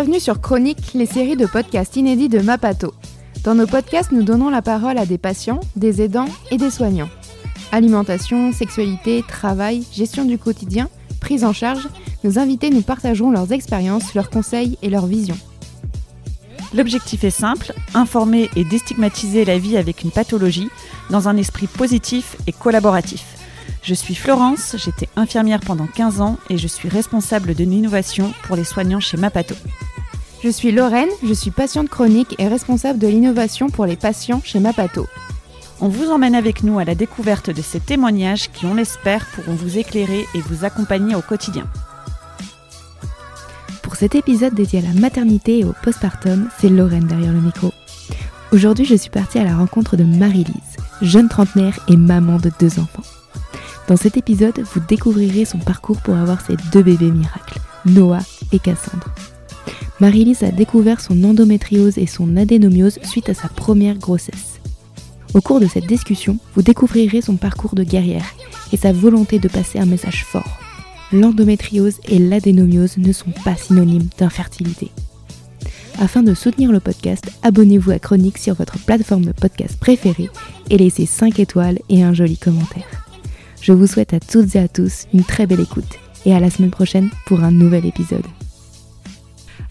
Bienvenue sur Chronique, les séries de podcasts inédits de Mapato. Dans nos podcasts, nous donnons la parole à des patients, des aidants et des soignants. Alimentation, sexualité, travail, gestion du quotidien, prise en charge, nos invités nous partageront leurs expériences, leurs conseils et leurs visions. L'objectif est simple, informer et déstigmatiser la vie avec une pathologie dans un esprit positif et collaboratif. Je suis Florence, j'étais infirmière pendant 15 ans et je suis responsable de l'innovation pour les soignants chez Mapato. Je suis Lorraine, je suis patiente chronique et responsable de l'innovation pour les patients chez Mapato. On vous emmène avec nous à la découverte de ces témoignages qui, on l'espère, pourront vous éclairer et vous accompagner au quotidien. Pour cet épisode dédié à la maternité et au postpartum, c'est Lorraine derrière le micro. Aujourd'hui, je suis partie à la rencontre de Marie-Lise, jeune trentenaire et maman de deux enfants. Dans cet épisode, vous découvrirez son parcours pour avoir ses deux bébés miracles, Noah et Cassandre. Marie-Lise a découvert son endométriose et son adénomiose suite à sa première grossesse. Au cours de cette discussion, vous découvrirez son parcours de guerrière et sa volonté de passer un message fort. L'endométriose et l'adénomiose ne sont pas synonymes d'infertilité. Afin de soutenir le podcast, abonnez-vous à Chronique sur votre plateforme de podcast préférée et laissez 5 étoiles et un joli commentaire. Je vous souhaite à toutes et à tous une très belle écoute et à la semaine prochaine pour un nouvel épisode.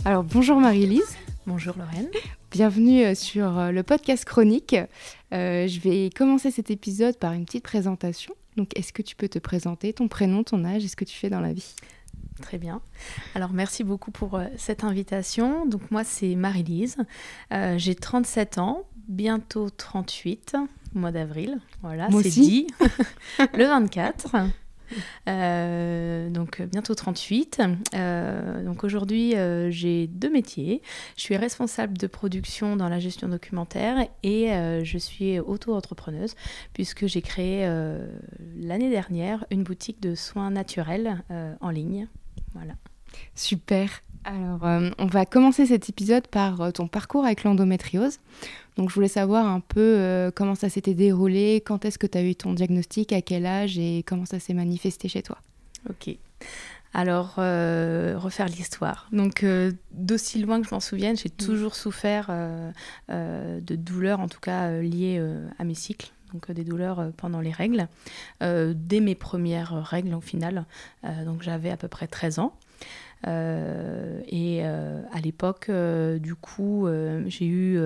Alors bonjour Marie-Lise. Bonjour Lorraine. Bienvenue euh, sur euh, le podcast Chronique. Euh, je vais commencer cet épisode par une petite présentation. Donc est-ce que tu peux te présenter ton prénom, ton âge et ce que tu fais dans la vie? Très bien. Alors merci beaucoup pour cette invitation. Donc moi c'est Marie-Lise. J'ai 37 ans, bientôt 38 au mois d'avril. Voilà, c'est dit. le 24. Euh, donc bientôt 38. Euh, donc aujourd'hui, euh, j'ai deux métiers. Je suis responsable de production dans la gestion documentaire et je suis auto-entrepreneuse puisque j'ai créé l'année dernière une boutique de soins naturels en ligne. Voilà. Super. Alors, on va commencer cet épisode par ton parcours avec l'endométriose. Donc je voulais savoir un peu euh, comment ça s'était déroulé, quand est-ce que tu as eu ton diagnostic, à quel âge et comment ça s'est manifesté chez toi? Ok. Alors, euh, refaire l'histoire. Donc, euh, d'aussi loin que je m'en souvienne, j'ai mm. toujours souffert de douleurs, en tout cas liées à mes cycles, donc des douleurs pendant les règles, dès mes premières règles au final. donc, j'avais à peu près 13 ans. Et à l'époque, du coup, j'ai eu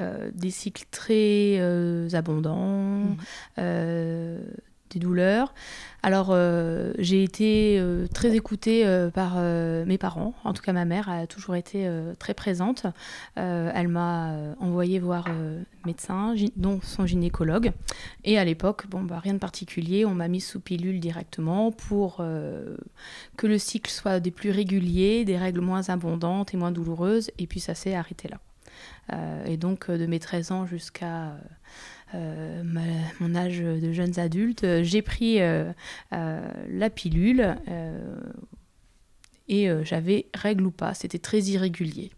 euh, des cycles très euh, abondants, mmh. Euh, des douleurs. Alors, j'ai été très écoutée par mes parents, en tout cas ma mère a toujours été très présente. elle m'a envoyé voir médecin, dont son gynécologue. Et à l'époque, bon, bah, rien de particulier, on m'a mis sous pilule directement pour que le cycle soit des plus réguliers, des règles moins abondantes et moins douloureuses, et puis ça s'est arrêté là. Euh, et donc euh, de mes 13 ans jusqu'à euh, mon âge de jeunes adultes, j'ai pris la pilule et j'avais règle ou pas, c'était très irrégulier,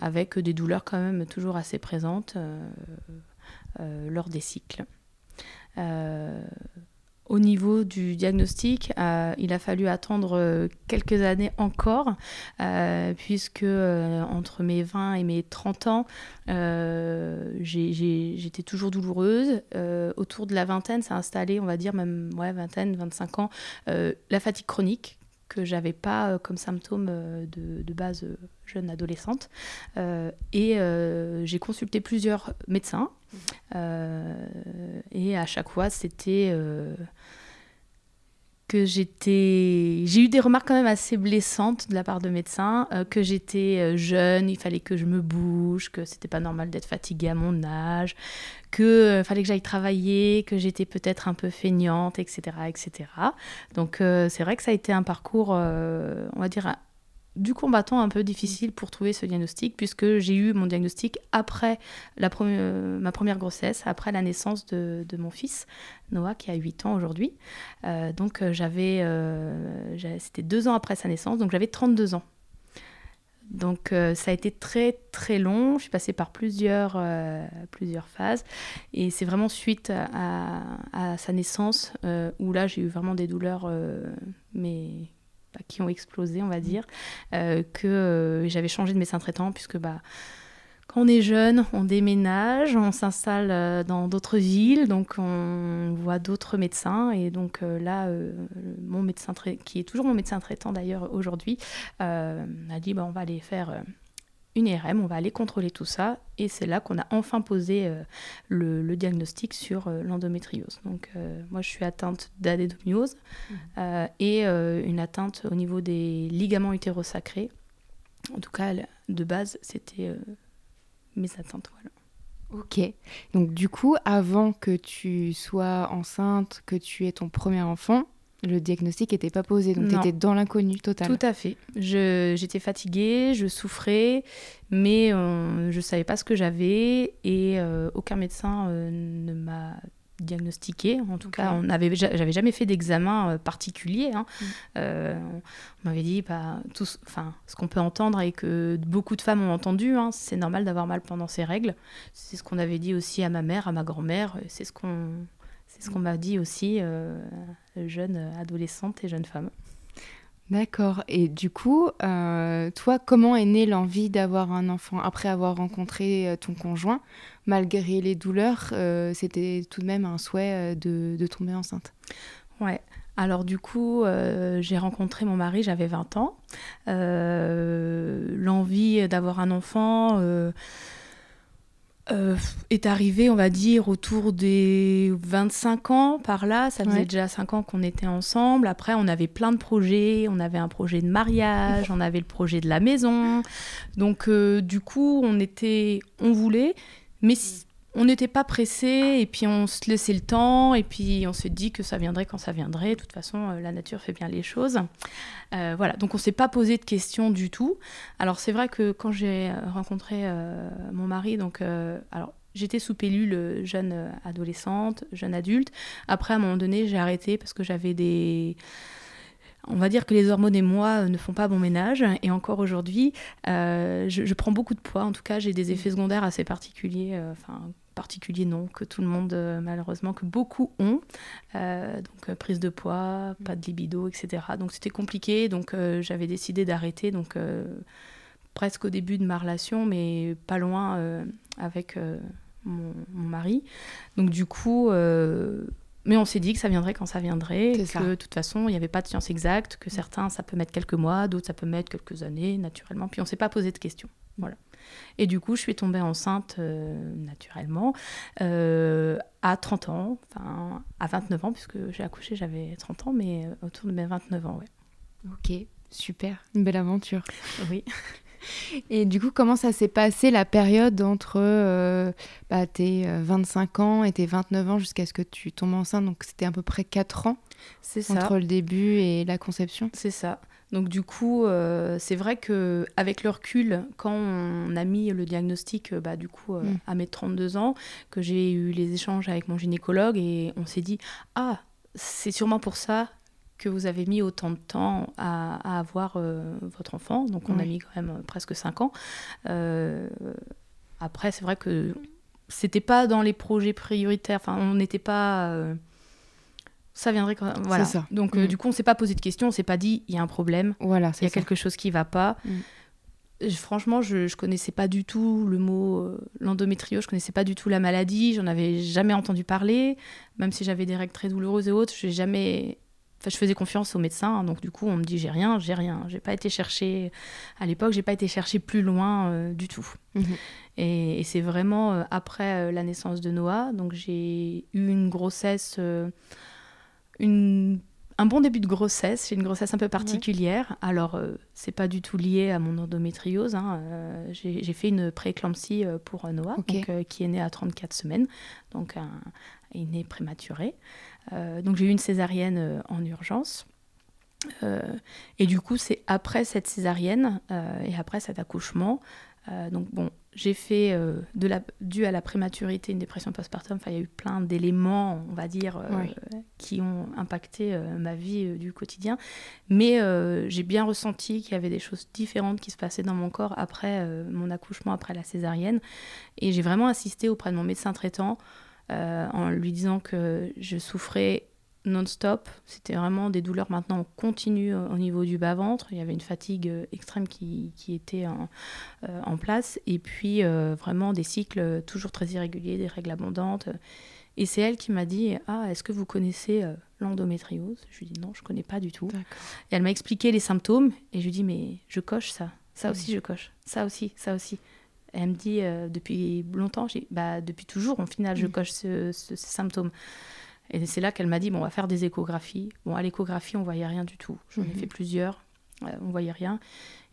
avec des douleurs quand même toujours assez présentes lors des cycles. Au niveau du diagnostic, euh, il a fallu attendre euh, quelques années encore, euh, puisque entre mes 20 et mes 30 ans, j'étais toujours douloureuse. autour de la vingtaine, a installé, on va dire, même ouais, vingtaine, 25 ans, la fatigue chronique que j'avais pas comme symptôme de, de, base jeune adolescente. et j'ai consulté plusieurs médecins. Et à chaque fois, c'était que j'étais j'ai eu des remarques quand même assez blessantes de la part de médecins euh, que j'étais euh, jeune il fallait que je me bouge que c'était pas normal d'être fatiguée à mon âge que euh, fallait que j'aille travailler que j'étais peut-être un peu feignante etc etc donc c'est vrai que ça a été un parcours on va dire du combattant un peu difficile pour trouver ce diagnostic, puisque j'ai eu mon diagnostic après euh, ma première grossesse, après la naissance de, mon fils, Noah, qui a 8 ans aujourd'hui. Euh, donc euh, j'avais, c'était deux ans après sa naissance, donc j'avais 32 ans. Donc ça a été très très long, je suis passée par plusieurs, plusieurs phases, et c'est vraiment suite à, à sa naissance où là j'ai eu vraiment des douleurs mais qui ont explosé, on va dire, que j'avais changé de médecin traitant puisque bah, quand on est jeune, on déménage, on s'installe dans d'autres villes, donc on voit d'autres médecins. Et donc là, mon médecin qui est toujours mon médecin traitant d'ailleurs aujourd'hui, a dit bah, on va aller faire une IRM, on va aller contrôler tout ça. Et c'est là qu'on a enfin posé euh, le, diagnostic sur euh, l'endométriose. Donc euh, moi, je suis atteinte d'adénomiose mmh. et une atteinte au niveau des ligaments utérosacrés. En tout cas, de base, c'était mes atteintes. Voilà. Ok. Donc du coup, avant que tu sois enceinte, que tu aies ton premier enfant, le diagnostic n'était pas posé, donc tu étais dans l'inconnu total. Tout à fait. J'étais fatiguée, je souffrais, mais euh, je ne savais pas ce que j'avais et euh, aucun médecin euh, ne m'a diagnostiqué. En tout cas, on n'avait j'avais jamais fait d'examen particulier. Hein. Mm. on m'avait dit, bah, tout, enfin, ce qu'on peut entendre et que beaucoup de femmes ont entendu, hein, c'est normal d'avoir mal pendant ses règles. C'est ce qu'on avait dit aussi à ma mère, à ma grand-mère. C'est ce qu'on c'est ce qu'on m'a dit aussi, euh, jeunes adolescentes et jeunes femmes. D'accord. Et du coup, euh, toi, comment est née l'envie d'avoir un enfant après avoir rencontré euh, ton conjoint? Malgré les douleurs, c'était tout de même un souhait de, de tomber enceinte. Ouais. Alors du coup, j'ai rencontré mon mari, j'avais 20 ans. L'envie d'avoir un enfant euh, est arrivé, on va dire, autour des 25 ans, par là. Ça faisait déjà 5 ans qu'on était ensemble. Après, on avait plein de projets. On avait un projet de mariage, on avait le projet de la maison. Donc, euh, du coup, on était, on voulait, mais on n'était pas pressé et puis on se laissait le temps et puis on s'est dit que ça viendrait quand ça viendrait. De toute façon, euh, la nature fait bien les choses. Euh, voilà, donc on s'est pas posé de questions du tout. Alors c'est vrai que quand j'ai rencontré euh, mon mari, donc alors j'étais sous pilule jeune adolescente, jeune adulte. Après à un moment donné, j'ai arrêté parce que j'avais des on va dire que les hormones et moi ne font pas bon ménage. Et encore aujourd'hui, je, prends beaucoup de poids. En tout cas, j'ai des effets secondaires assez particuliers. Particulier non, que tout le monde, euh, malheureusement, que beaucoup ont. Euh, donc, euh, prise de poids, pas de libido, etc. Donc, c'était compliqué. Donc, j'avais décidé d'arrêter. Donc, presque au début de ma relation, mais pas loin avec mon, mari. Donc, du coup. mais on s'est dit que ça viendrait quand ça viendrait, que de toute façon, il n'y avait pas de science exacte, que certains, ça peut mettre quelques mois, d'autres, ça peut mettre quelques années, naturellement. Puis on ne s'est pas posé de questions. Voilà. Et du coup, je suis tombée enceinte euh, naturellement euh, à 30 ans, enfin à 29 ans, puisque j'ai accouché, j'avais 30 ans, mais euh, autour de mes 29 ans, ouais. Ok, super, une belle aventure. Oui. Et du coup, comment ça s'est passé la période entre bah, tes 25 ans et tes 29 ans jusqu'à ce que tu tombes enceinte? Donc c'était à peu près 4 ans entre le début et la conception? C'est ça. Donc du coup, euh, c'est vrai que avec le recul, quand on a mis le diagnostic, euh, bah, du coup, euh, mm. à mes 32 ans, que j'ai eu les échanges avec mon gynécologue et on s'est dit, ah, c'est sûrement pour ça que vous avez mis autant de temps à, avoir votre enfant. Donc on a mis quand même presque 5 ans. après, c'est vrai que c'était pas dans les projets prioritaires. Enfin, on n'était pas ça viendrait quand voilà ça. donc euh, mm. du coup on s'est pas posé de questions on s'est pas dit il y a un problème voilà il y a quelque chose qui va pas mm. franchement je, je connaissais pas du tout le mot euh, l'endométriose je connaissais pas du tout la maladie j'en avais jamais entendu parler même si j'avais des règles très douloureuses et autres j'ai jamais Enfin, je faisais confiance aux médecins, donc du coup, on me dit j'ai rien, j'ai rien. J'ai pas été chercher à l'époque, j'ai pas été chercher plus loin euh, du tout. Mm-hmm. Et, c'est vraiment après la naissance de Noah, donc j'ai eu une grossesse un bon début de grossesse. J'ai une grossesse un peu particulière. Alors, euh, c'est pas du tout lié à mon endométriose. Hein. Euh, j'ai fait une prééclampsie euh, pour Noah, qui est né à 34 semaines. Donc, un, il est né prématuré. donc, j'ai eu une césarienne en urgence. et du coup, c'est après cette césarienne et après cet accouchement. Donc, bon, j'ai fait, euh, de la, dû à la prématurité, une dépression postpartum. Enfin, il y a eu plein d'éléments, on va dire, euh, qui ont impacté euh, ma vie du quotidien. Mais j'ai bien ressenti qu'il y avait des choses différentes qui se passaient dans mon corps après mon accouchement, après la césarienne. Et j'ai vraiment insisté auprès de mon médecin traitant en lui disant que je souffrais non-stop. C'était vraiment des douleurs maintenant continues au niveau du bas-ventre. Il y avait une fatigue extrême qui, était en, place. Et puis vraiment des cycles toujours très irréguliers, des règles abondantes. Et c'est elle qui m'a dit Ah, est-ce que vous connaissez l'endométriose? Je lui ai dit Non, je ne connais pas du tout. Et elle m'a expliqué les symptômes. Et je lui ai dit Mais je coche ça. Ça aussi, je coche. Ça aussi, ça aussi. Et elle me dit euh, depuis longtemps, bah, depuis toujours, en final, je coche ce, ces symptômes. Et c'est là qu'elle m'a dit bon, on va faire des échographies. Bon, à l'échographie, on voyait rien du tout. J'en ai mm-hmm. fait plusieurs, on euh, on voyait rien.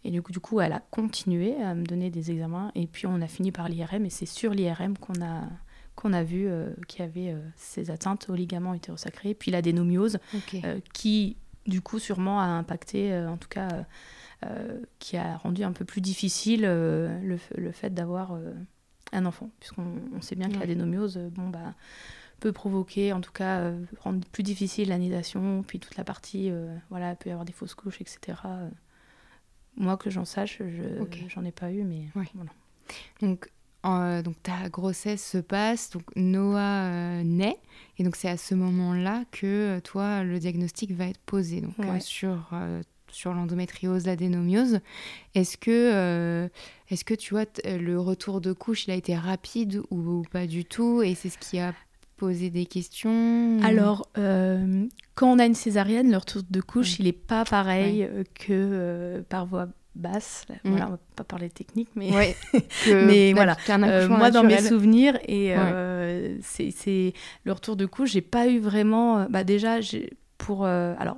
Et du coup, du coup, elle a continué à me donner des examens. Et puis, on a fini par l'IRM. Et c'est sur l'IRM qu'on a, qu'on a vu euh, qu'il y avait ces atteintes au ligament hétérosacré. Puis l'adénomiose, qui, du coup, sûrement a impacté, en tout cas euh, qui a rendu un peu plus difficile euh, le, le, fait d'avoir euh, un enfant, puisqu'on sait bien que la dénomiose bon, bah, peut provoquer, en tout cas, rendre plus difficile l'anidation, puis toute la partie, voilà, il peut y avoir des fausses couches, etc. moi, que j'en sache, je j'en ai pas eu, mais voilà. Donc, donc ta grossesse se passe, donc Noah naît, et donc c'est à ce moment-là que toi le diagnostic va être posé donc sur sur l'endométriose, l'adénomiose. Est-ce que, euh, est-ce que tu vois, le retour de couche, il a été rapide ou, pas du tout? Et c'est ce qui a posé des questions Alors, euh, quand on a une césarienne, le retour de couche, il n'est pas pareil euh, que par voie basse. Mm. Voilà, on va pas parler technique, mais, mais voilà. moi, dans mes souvenirs, et c'est le retour de couche, j'ai pas eu vraiment. Bah, déjà, pour. alors,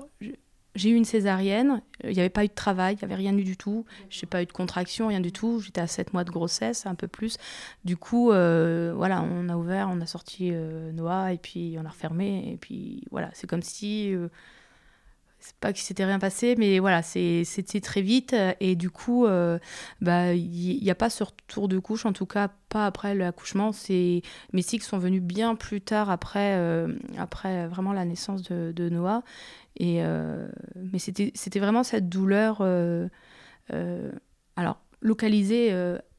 j'ai eu une césarienne, il n'y avait pas eu de travail, il n'y avait rien eu du tout. Je n'ai pas eu de contraction, rien du tout. J'étais à 7 mois de grossesse, un peu plus. Du coup, euh, voilà, on a ouvert, on a sorti euh, Noah et puis on a refermé. Et puis voilà, c'est comme si. Euh, c'est pas qu'il s'était rien passé, mais voilà, c'était très vite. Et du coup, bah, il n'y a pas ce retour de couche, en tout cas pas après l'accouchement. Mes cycles sont venus bien plus tard après, après vraiment la naissance de, Noah. Et, euh, mais c'était vraiment cette douleur, euh, euh, alors localisée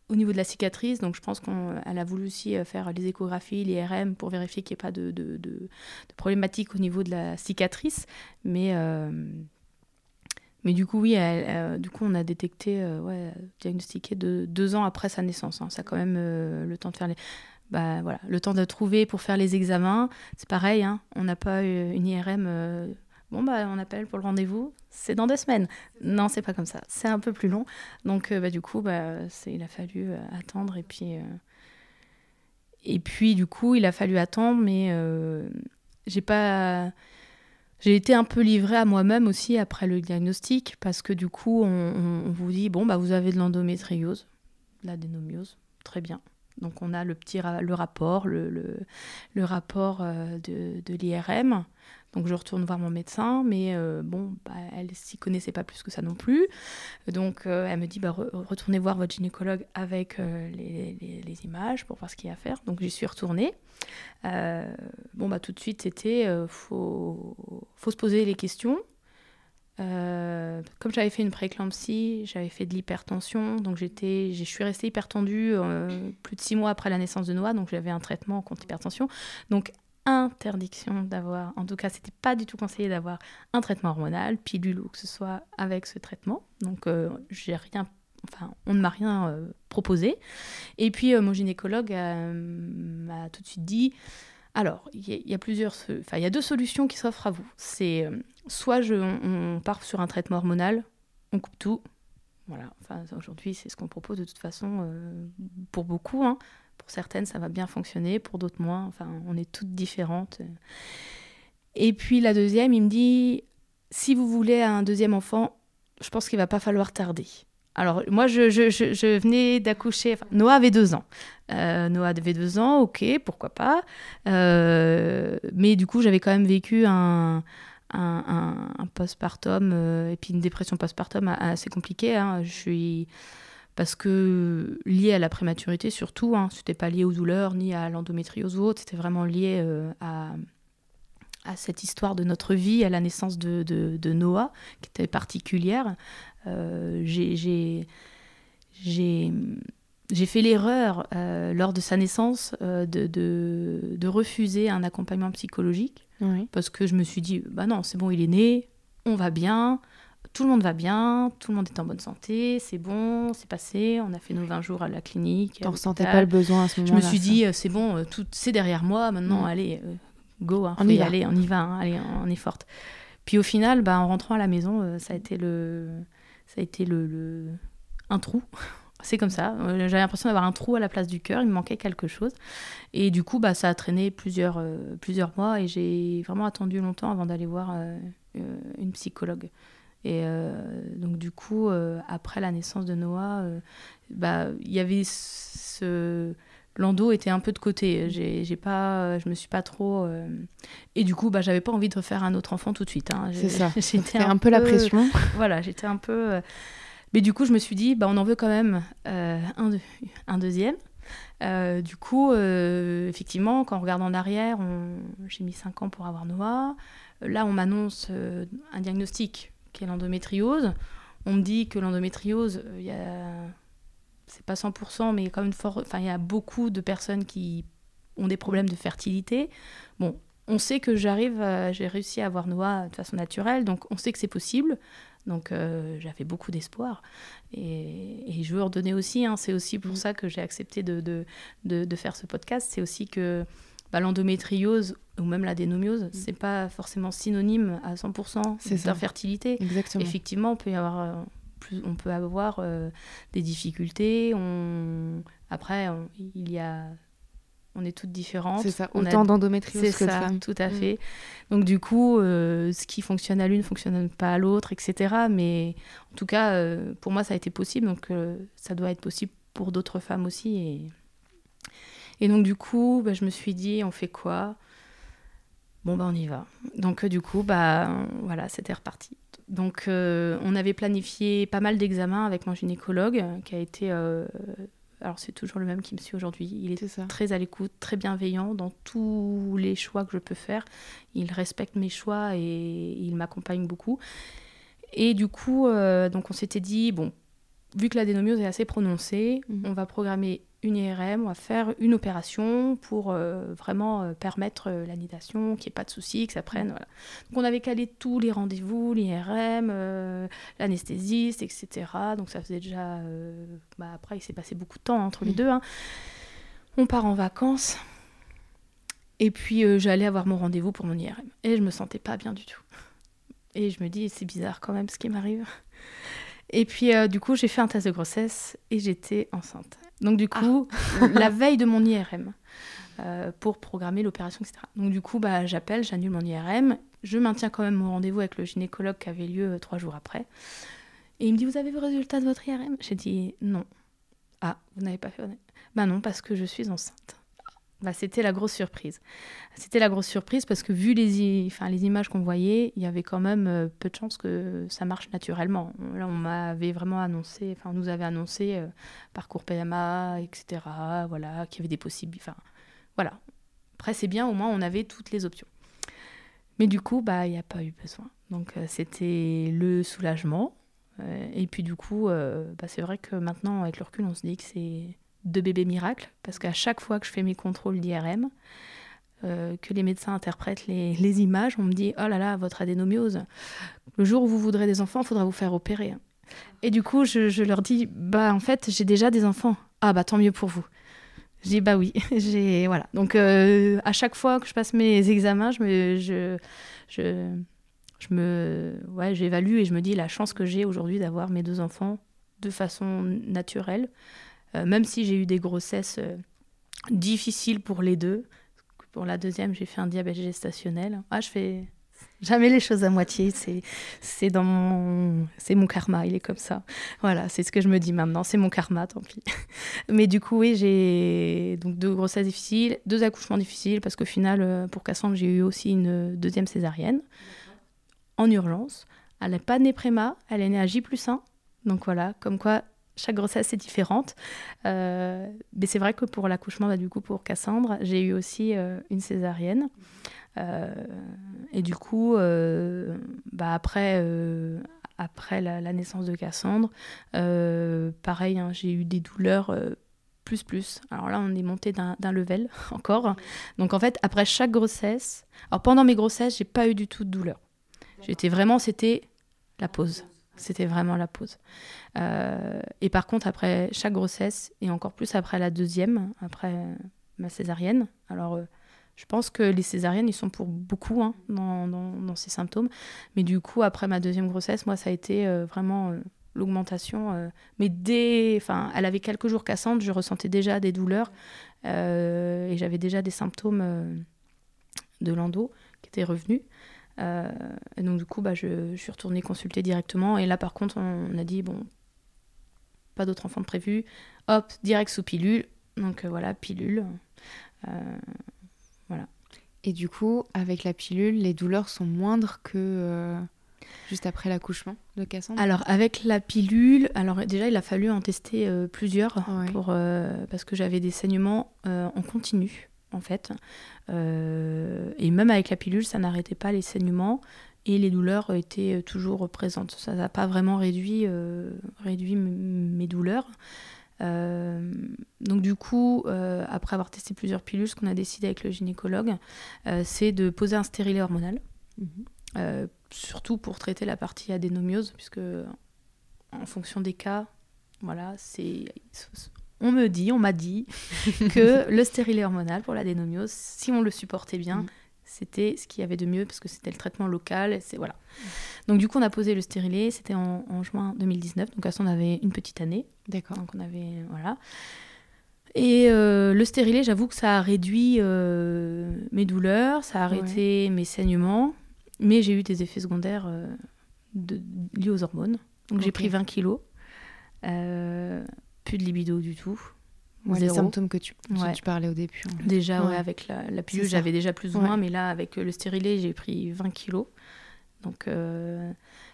au niveau de la cicatrice. Donc je pense qu'elle a voulu aussi faire les échographies, l'IRM pour vérifier qu'il n'y ait pas de, problématique au niveau de la cicatrice. Mais, mais du coup, oui, du coup, on a détecté, ouais, diagnostiqué de, deux ans après sa naissance. Hein. Ça a quand même le temps de faire les. Bah, voilà, le temps de trouver pour faire les examens. C'est pareil, hein. on n'a pas une IRM Bon, bah, on appelle pour le rendez-vous, c'est dans deux semaines. Non, c'est pas comme ça, c'est un peu plus long. Donc, euh, bah, du coup, bah, il a fallu euh, attendre. Et puis, euh, et puis, du coup, il a fallu attendre, mais j'ai pas. J'ai été un peu livrée à moi-même aussi après le diagnostic, parce que du coup, on, vous dit bon, bah, vous avez de l'endométriose, de l'adénomiose, très bien. Donc, on a le petit rapport, le, rapport de l'IRM donc je retourne voir mon médecin, mais euh, bon, bah, elle s'y connaissait pas plus que ça non plus. Donc euh, elle me dit, bah, retournez voir votre gynécologue avec euh, les, images pour voir ce qu'il y a à faire. Donc j'y suis retournée. bon, bah tout de suite, c'était, faut, faut se poser les questions. comme j'avais fait une prééclampsie, j'avais fait de l'hypertension, donc j'étais, je suis restée hypertendue plus de six mois après la naissance de Noah, donc j'avais un traitement contre l'hypertension. Donc interdiction d'avoir, en tout cas, c'était pas du tout conseillé d'avoir un traitement hormonal, pilule ou que ce soit avec ce traitement. Donc, euh, j'ai rien, enfin, on ne m'a rien euh, proposé. Et puis, euh, mon gynécologue m'a tout de suite dit. Alors, il y, a plusieurs, enfin, il y a deux solutions qui s'offrent à vous. C'est soit je, on, part sur un traitement hormonal, on coupe tout, voilà, enfin, aujourd'hui, c'est ce qu'on propose de toute façon pour beaucoup. Hein. Pour certaines, ça va bien fonctionner, pour d'autres moins. Enfin, on est toutes différentes. Et puis la deuxième, il me dit, si vous voulez un deuxième enfant, je pense qu'il va pas falloir tarder. Alors, moi, je, venais d'accoucher. Noah avait deux ans. Euh, Noah avait deux ans, ok, pourquoi pas. Euh, mais du coup, j'avais quand même vécu un, un, un, postpartum euh, et puis une dépression postpartum assez compliquée. Hein. Je suis parce que lié à la prématurité surtout, hein, c'était pas lié aux douleurs ni à l'endométriose ou autre, c'était vraiment lié euh, à, à, cette histoire de notre vie, à la naissance de, de, Noah, qui était particulière. Euh, j'ai fait l'erreur lors de sa naissance de, de, de, refuser un accompagnement psychologique. Parce que je me suis dit bah non c'est bon il est né on va bien tout le monde va bien, tout le monde est en bonne santé, c'est bon, c'est passé, on a fait nos 20 jours à la clinique. Tu ressentais pas le besoin à ce moment-là Je me suis dit, c'est bon, tout c'est derrière moi, maintenant, mm. allez, go, hein, on, y allez, on y va, hein, allez, on est forte. Puis au final, bah, en rentrant à la maison, euh, ça a été le, ça a été le, un trou. C'est comme ça. Euh, j'avais l'impression d'avoir un trou à la place du cœur. Il me manquait quelque chose. Et du coup, bah, ça a traîné plusieurs, euh, plusieurs mois. Et j'ai vraiment attendu longtemps avant d'aller voir une psychologue. Et donc, du coup, après la naissance de Noah, bah, il y avait ce Lando était un peu de côté. J'ai, pas, je me suis pas trop. Euh, et du coup, bah, j'avais pas envie de refaire un autre enfant tout de suite. Hein. C'est ça. C'était un, peu la pression. Voilà, j'étais un peu. Euh, mais du coup, je me suis dit, bah, on en veut quand même euh, un, un, deuxième. du coup, effectivement, quand on regarde en arrière, j'ai mis 5 ans pour avoir Noah. Là, on m'annonce un diagnostic qui est l'endométriose. On me dit que l'endométriose, il y a c'est pas 100%, mais quand même fort. Enfin, il y a beaucoup de personnes qui ont des problèmes de fertilité. Bon, on sait que j'arrive, j'ai réussi à avoir Noah de façon naturelle, donc on sait que c'est possible. Donc euh, j'avais beaucoup d'espoir. Et, je veux redonner aussi, hein, c'est aussi pour mm. ça que j'ai accepté de, de, de, faire ce podcast. C'est aussi que bah, l'endométriose ou même la dénomiose, mm. c'est pas forcément synonyme à 100% d'infertilité. Effectivement, on peut y avoir euh, on peut avoir euh, des difficultés. On... Après, il y a on est toutes différentes. C'est ça, autant d'endométriose que de femmes. tout à mm. fait. Donc du coup, euh, ce qui fonctionne à l'une ne fonctionne pas à l'autre, etc. Mais en tout cas, euh, pour moi, ça a été possible, donc ça doit être possible pour d'autres femmes aussi. Et, et donc du coup, bah, je me suis dit, on fait quoi? Bon, bah on y va. Donc du coup, bah voilà, c'était reparti. Donc, euh, on avait planifié pas mal d'examens avec mon gynécologue, qui a été. Euh, alors, c'est toujours le même qui me suit aujourd'hui. Il est, très à l'écoute, très bienveillant dans tous les choix que je peux faire. Il respecte mes choix et il m'accompagne beaucoup. Et du coup, euh, donc on s'était dit, bon, vu que la dénomiose est assez prononcée, mhm. on va programmer une IRM, on va faire une opération pour euh, vraiment euh, permettre euh, l'anidation, qu'il n'y ait pas de soucis, que ça prenne. Voilà. Donc on avait calé tous les rendez-vous, l'IRM, l'anesthésiste, etc. Donc ça faisait déjà... Bah, après, il s'est passé beaucoup de temps entre les mm. deux. Hein. On part en vacances. Et puis j'allais avoir mon rendez-vous pour mon IRM. Et je me sentais pas bien du tout. Et je me dis, c'est bizarre quand même ce qui m'arrive. Et puis, du coup, j'ai fait un test de grossesse et j'étais enceinte. Donc du coup, ah. la veille de mon IRM, euh, pour programmer l'opération, etc. Donc du coup, bah, j'appelle, j'annule mon IRM, je maintiens quand même mon rendez-vous avec le gynécologue qui avait lieu euh, trois jours après. Et il me dit, vous avez le résultat de votre IRM J'ai dit, non. Ah, vous n'avez pas fait Bah non, parce que je suis enceinte. Bah, c'était la grosse surprise. C'était la grosse surprise parce que vu les, les images qu'on voyait, il y avait quand même euh, peu de chances que ça marche naturellement. Là, on m'avait vraiment annoncé, enfin, on nous avait annoncé euh, parcours PMA, etc. Voilà, qu'il y avait des possibles. Enfin, voilà. Après, c'est bien, au moins, on avait toutes les options. Mais du coup, bah, il n'y a pas eu besoin. Donc, euh, c'était le soulagement. et puis, du coup, bah, c'est vrai que maintenant, avec le recul, on se dit que c'est de bébé miracle, parce qu'à chaque fois que je fais mes contrôles d'IRM, euh, que les médecins interprètent les, images, on me dit Oh là là, votre adénomiose, le jour où vous voudrez des enfants, il faudra vous faire opérer. Et du coup, je, leur dis Bah, en fait, j'ai déjà des enfants. Ah, bah, tant mieux pour vous. Je dis Bah oui. j'ai voilà. Donc, euh, à chaque fois que je passe mes examens, je me. Je, je, me ouais, j'évalue et je me dis la chance que j'ai aujourd'hui d'avoir mes deux enfants de façon naturelle même si j'ai eu des grossesses euh, difficiles pour les deux. Pour la deuxième, j'ai fait un diabète gestationnel. Ah, je fais jamais les choses à moitié. C'est, c'est dans mon, c'est mon karma. Il est comme ça. Voilà, c'est ce que je me dis maintenant. C'est mon karma, tant pis. Mais du coup, oui, j'ai donc deux grossesses difficiles, deux accouchements difficiles parce qu'au final, euh, pour Cassandre, j'ai eu aussi une deuxième césarienne en urgence. Elle n'est pas née préma, elle est née à J plus 1. Donc voilà, comme quoi chaque grossesse est différente. Euh, mais c'est vrai que pour l'accouchement, bah, du coup, pour Cassandre, j'ai eu aussi euh, une césarienne. Euh, et du coup, bah, après, après la, naissance de Cassandre, pareil, hein, j'ai eu des douleurs plus plus. Alors là, on est monté d'un level encore. Donc en fait, après chaque grossesse, alors pendant mes grossesses, j'ai pas eu du tout de douleur. J'étais vraiment, c'était la pause. C'était vraiment la pause. Euh, et par contre, après chaque grossesse, et encore plus après la deuxième, après ma césarienne, alors euh, je pense que les césariennes, ils sont pour beaucoup hein, dans, dans, ces symptômes. Mais du coup, après ma deuxième grossesse, moi, ça a été euh, vraiment l'augmentation. mais dès. Enfin, elle avait quelques jours Cassandre, je ressentais déjà des douleurs. et j'avais déjà des symptômes de l'endo qui étaient revenus. Euh, et donc, du coup, bah, je, suis retournée consulter directement. Et là, par contre, on, a dit bon, pas d'autres enfants de prévu. Hop, direct sous pilule. Donc, euh, voilà, pilule. Euh, voilà. Et du coup, avec la pilule, les douleurs sont moindres que juste après l'accouchement de Cassandre? Alors avec la pilule, alors déjà il a fallu en tester plusieurs pour, parce que j'avais des saignements en continu en fait. Euh, et même avec la pilule, ça n'arrêtait pas les saignements et les douleurs étaient toujours présentes. Ça n'a pas vraiment réduit, euh, réduit mes douleurs. Euh, donc du coup, après avoir testé plusieurs pilules, ce qu'on a décidé avec le gynécologue, c'est de poser un stérilet hormonal, mhm. surtout pour traiter la partie adénomiose, puisque en fonction des cas, voilà, c'est on me dit, on m'a dit que le stérilet hormonal pour l'adénomiose, si on le supportait bien, mm. c'était ce qu'il y avait de mieux parce que c'était le traitement local. C'est voilà. Donc du coup, on a posé le stérilet. C'était en, juin 2019. Donc à ce on avait une petite année. D'accord. Donc on avait voilà. Et euh, le stérilet, j'avoue que ça a réduit euh, mes douleurs, ça a arrêté mes saignements, mais j'ai eu des effets secondaires euh, liés aux hormones. Donc j'ai pris 20 kilos plus de libido du tout. les symptômes que tu, tu parlais au début. Déjà, ouais. avec la, pilule, j'avais déjà plus ou moins, mais là, avec le stérilet, j'ai pris 20 kilos. Donc euh,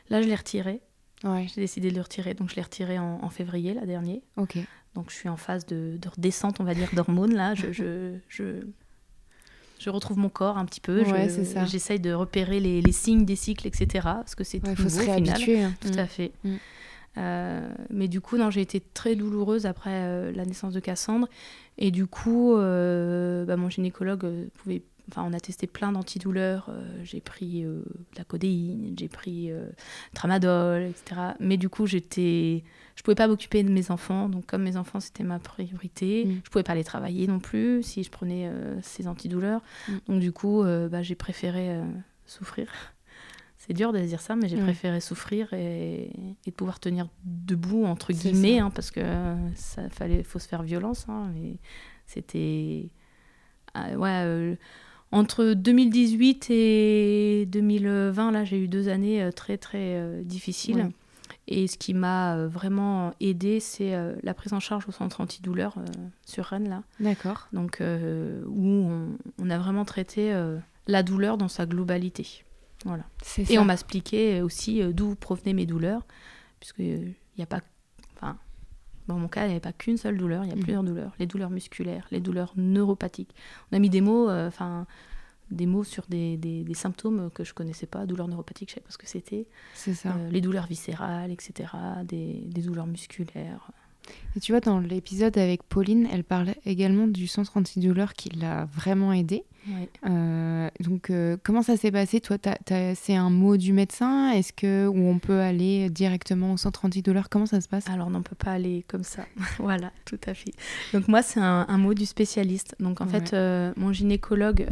là, je l'ai retiré. J'ai décidé de le retirer. Donc je l'ai retiré en, février, la dernière. Ok. Donc je suis en phase de, redescente, on va dire, d'hormones. Là, je, je, je, retrouve mon corps un petit peu. J'essaye de repérer les, signes des cycles, etc. Parce que c'est tout faut se réhabituer. Hein. Tout à mm. fait. Mm. Euh, mais du coup, non, j'ai été très douloureuse après euh, la naissance de Cassandre. Et du coup, euh, bah, mon gynécologue pouvait. Enfin, on a testé plein d'antidouleurs. j'ai pris de la codéine, j'ai pris tramadol, etc. Mais du coup, j'étais. Je pouvais pas m'occuper de mes enfants. Donc, comme mes enfants, c'était ma priorité, mm. je pouvais pas les travailler non plus si je prenais ces antidouleurs. Mm. Donc, du coup, bah, j'ai préféré souffrir. C'est dur de dire ça, mais j'ai préféré souffrir et, de pouvoir tenir debout, entre guillemets, hein, parce que ça fallait, faut se faire violence. Hein, c'était. Ah, ouais, euh, entre 2018 et 2020, là, j'ai eu deux années euh, très, très euh, difficiles. Et ce qui m'a vraiment aidé, c'est la prise en charge au centre antidouleur sur Rennes, là. D'accord. Donc, où on, on, a vraiment traité la douleur dans sa globalité. Voilà. Et on m'a expliqué aussi euh, d'où provenaient mes douleurs, puisque il n'y a pas, enfin, dans mon cas, il n'y avait pas qu'une seule douleur, il y a mm. plusieurs douleurs. Les douleurs musculaires, les douleurs neuropathiques. On a mis des mots, euh, enfin, des mots sur des, des, symptômes que je connaissais pas. Douleurs neuropathiques, je savais pas ce que c'était. C'est ça. Euh, les douleurs viscérales, etc. Des, des douleurs musculaires. Et tu vois, dans l'épisode avec Pauline, elle parle également du centre antidouleur qui l'a vraiment aidé. Euh, donc, euh, comment ça s'est passé Toi, c'est un mot du médecin? Est-ce que ou on peut aller directement au centre antidouleur? Comment ça se passe? Alors, on ne peut pas aller comme ça. voilà, tout à fait. Donc, moi, c'est un, mot du spécialiste. Donc, en fait, euh, mon gynécologue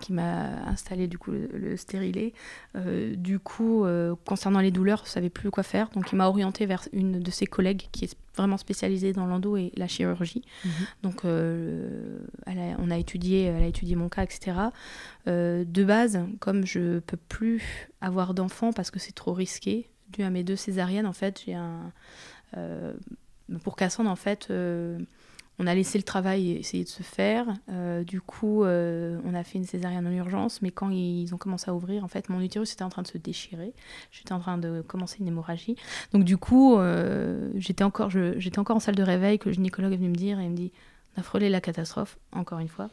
qui m'a installé du coup le, stérilet. Euh, du coup, euh, concernant les douleurs, je savais plus quoi faire, donc il m'a orienté vers une de ses collègues qui est vraiment spécialisée dans l'endo et la chirurgie. Mhm. Donc, euh, elle a, on a étudié, elle a étudié mon cas, etc. de base, comme je peux plus avoir d'enfants parce que c'est trop risqué, dû à mes deux césariennes, en fait, j'ai un pour Cassandre, en fait, on a laissé le travail essayer de se faire. Euh, du coup, euh, on a fait une césarienne en urgence, mais quand ils ont commencé à ouvrir, en fait, mon utérus était en train de se déchirer. J'étais en train de commencer une hémorragie. Donc, du coup, euh, j'étais encore, j'étais encore en salle de réveil que le gynécologue est venu me dire et il me dit on a frôlé la catastrophe, encore une fois.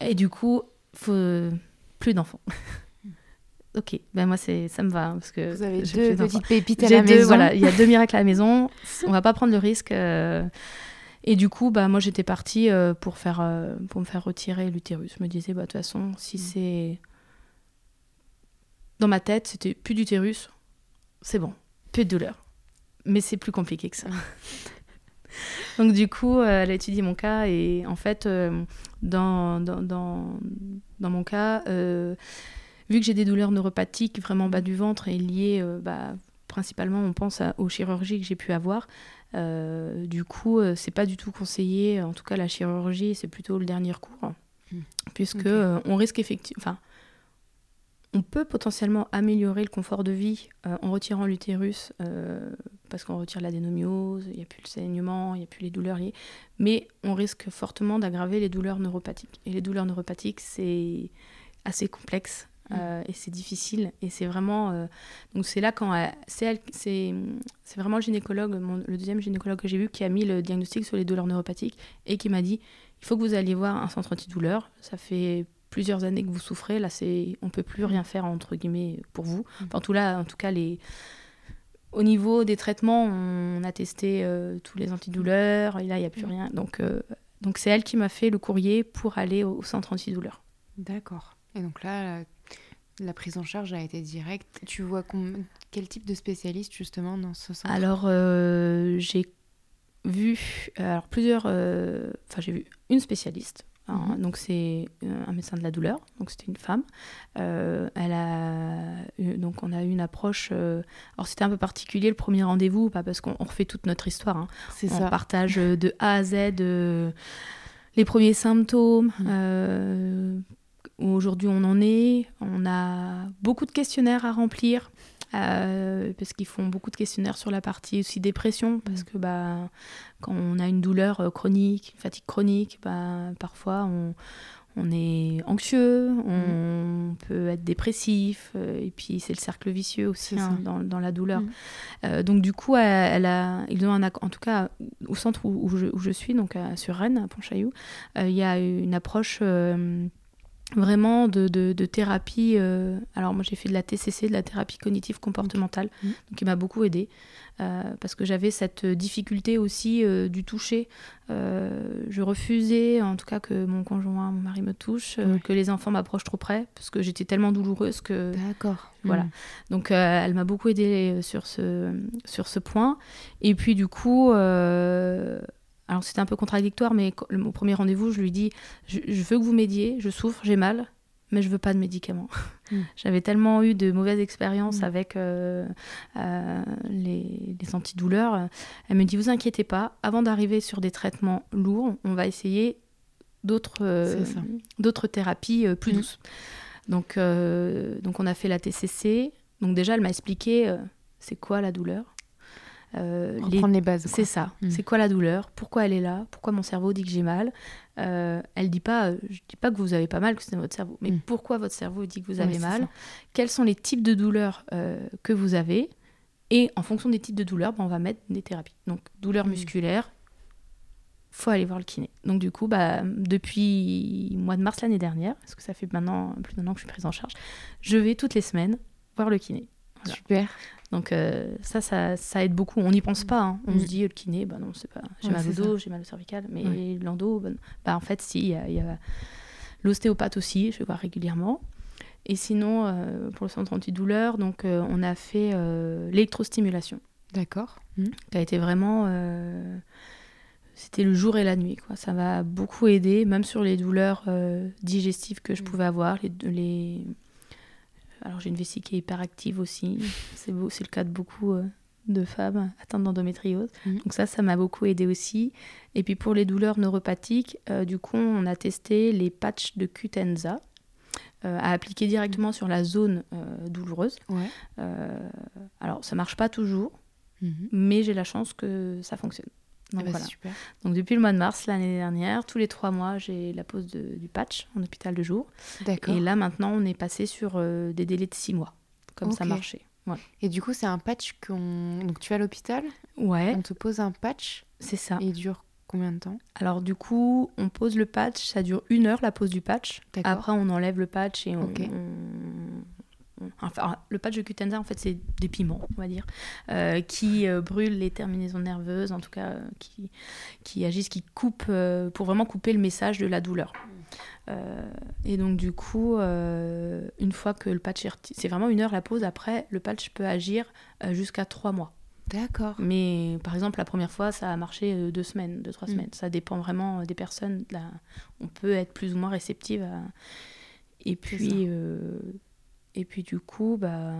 Et du coup, faut plus d'enfants. ok, ben moi c'est ça me va hein, parce que vous avez deux petites pépites à la maison. Voilà, il y a deux miracles à la maison. On va pas prendre le risque. Et du coup, bah, moi, j'étais partie euh, pour, faire, euh, pour me faire retirer l'utérus. Je me disais, bah, de toute façon, si Mm. c'est. Dans ma tête, c'était plus d'utérus, c'est bon, plus de douleur. Mais c'est plus compliqué que ça. Donc, du coup, euh, elle a étudié mon cas et en fait, dans, dans, dans, dans mon cas, vu que j'ai des douleurs neuropathiques vraiment bas du ventre et liées bah, principalement, on pense à- aux chirurgies que j'ai pu avoir. Euh, du coup, euh, c'est pas du tout conseillé. En tout cas, la chirurgie, c'est plutôt le dernier recours, Hmm. puisque euh, on risque effectivement, enfin, on peut potentiellement améliorer le confort de vie euh, en retirant l'utérus, parce qu'on retire l'adénomiose, il n'y a plus le saignement, il n'y a plus les douleurs liées, mais on risque fortement d'aggraver les douleurs neuropathiques. Et les douleurs neuropathiques, c'est assez complexe. Euh, et c'est difficile. Et c'est vraiment euh, donc c'est là quand elle- c'est c'est vraiment le gynécologue mon- le deuxième gynécologue que j'ai vu qui a mis le diagnostic sur les douleurs neuropathiques et qui m'a dit il faut que vous alliez voir un centre antidouleur. Ça fait plusieurs années que vous souffrez. Là c'est on peut plus rien faire entre guillemets pour vous. Enfin, en tout là en tout cas les au niveau des traitements on a testé euh, tous les antidouleurs. Et là il n'y a plus rien. Donc euh, donc c'est elle qui m'a fait le courrier pour aller au, au centre antidouleur. D'accord. Et donc là, la, prise en charge a été directe. Tu vois quel type de spécialiste justement dans ce centre? Alors, euh, j'ai vu euh, alors plusieurs. euh, Enfin, j'ai vu une spécialiste. hein, Mhm. Donc, c'est un médecin de la douleur. Donc, c'était une femme. Euh, elle a eu- donc, on a eu une approche. alors, c'était un peu particulier le premier rendez-vous, pas parce qu'on on refait toute notre histoire. hein. C'est On ça. partage euh, de A à Z les premiers symptômes, Mhm. euh, où aujourd'hui on en est. On a beaucoup de questionnaires à remplir. euh, parce qu'ils font beaucoup de questionnaires sur la partie aussi dépression, parce que bah, quand on a une douleur euh, chronique, une fatigue chronique, bah, parfois on, on est anxieux, on peut être dépressif, euh, et puis c'est le cercle vicieux aussi hein, dans, dans la douleur. Euh, donc du coup, elle, elle a, ils ont un, en tout cas au centre où, où je, où je suis, donc à- sur Rennes, à Pontchaillou, euh, il y a une approche vraiment de, de- de thérapie. euh, alors moi j'ai fait de la TCC, de la thérapie cognitive comportementale, Mhm. donc qui m'a beaucoup aidée euh, parce que j'avais cette difficulté aussi euh, du toucher. Je refusais, en tout cas que mon conjoint, mon mari me touche, que les enfants m'approchent trop près, parce que j'étais tellement douloureuse que D'accord. Voilà. Mm. donc elle m'a beaucoup aidée sur ce, sur ce point. Et puis du coup, alors c'était un peu contradictoire, mais au premier rendez-vous, je lui dis, je, je veux que vous m'aidiez, je souffre, j'ai mal, mais je veux pas de médicaments. Mm. J'avais tellement eu de mauvaises expériences Mm. avec euh, euh, les, les antidouleurs. Elle me dit, vous inquiétez pas, avant d'arriver sur des traitements lourds, on va essayer d'autres euh, d'autres thérapies plus Mm. douces. Donc, donc on a fait la TCC. Donc déjà, elle m'a expliqué c'est quoi la douleur. Euh, les- les bases. C'est ça. Mm. C'est quoi la douleur? Pourquoi elle est là? Pourquoi mon cerveau dit que j'ai mal? Euh, Elle dit pas, euh, je dis pas que vous avez pas mal, que c'est votre cerveau, mais Mm. pourquoi votre cerveau dit que vous avez mal. Quels sont les types de douleurs euh, que vous avez? Et en fonction des types de douleurs, ben, on va mettre des thérapies. Donc douleur Mm. musculaire, faut aller voir le kiné. Donc du coup, bah, depuis le mois de mars l'année dernière, parce que ça fait maintenant plus d'un an que je suis prise en charge, je vais toutes les semaines voir le kiné. Voilà. Super. Donc euh, ça, ça, ça aide beaucoup. On n'y pense pas. hein. On Mm. se dit le kiné, bah non, c'est pas. J'ai Ouais, mal au dos, j'ai mal au cervical, mais Ouais. l'endo, bah. Bah, en fait, si, il y a, il y a l'ostéopathe aussi, je vais voir régulièrement. Et sinon, euh, pour le centre antidouleur, donc euh, on a fait l'électrostimulation, D'accord. Mm. qui a été vraiment, c'était le jour et la nuit, quoi. Ça m'a beaucoup aidé, même sur les douleurs digestives que je Mm. pouvais avoir, les, les... Alors j'ai une vessie qui est hyperactive aussi. C'est le cas de beaucoup euh, de femmes atteintes d'endométriose. Mhm. Donc ça, ça m'a beaucoup aidé aussi. Et puis pour les douleurs neuropathiques, euh, du coup, on a testé les patchs de Cutenza euh, à appliquer directement sur la zone douloureuse. Ouais. Alors ça marche pas toujours, Mhm. mais j'ai la chance que ça fonctionne. Donc bah, voilà. c'est super. Donc depuis le mois de mars l'année dernière, tous les trois mois, j'ai la pose de- du patch en hôpital de jour. D'accord. Et là maintenant, on est passé sur euh, des délais de six mois, comme ça marchait. Voilà. Et du coup, c'est un patch qu'on. Donc, tu vas à l'hôpital, Ouais, on te pose un patch c'est ça. et il dure combien de temps? Alors du coup, on pose le patch, ça dure une heure la pose du patch. D'accord. Après, on enlève le patch et on- Enfin, le patch de Cutenza, en fait, c'est des piments, on va dire, euh, qui euh, brûlent les terminaisons nerveuses, en tout cas, euh, qui, qui agissent, qui coupent, pour vraiment couper le message de la douleur. Et donc, du coup, une fois que le patch est c'est vraiment une heure la pause, après, le patch peut agir jusqu'à trois mois. D'accord. Mais par exemple, la première fois, ça a marché deux semaines, deux, trois Mm. semaines. Ça dépend vraiment des personnes. Là, on peut être plus ou moins réceptive à. Et puis, euh, et puis du coup, bah,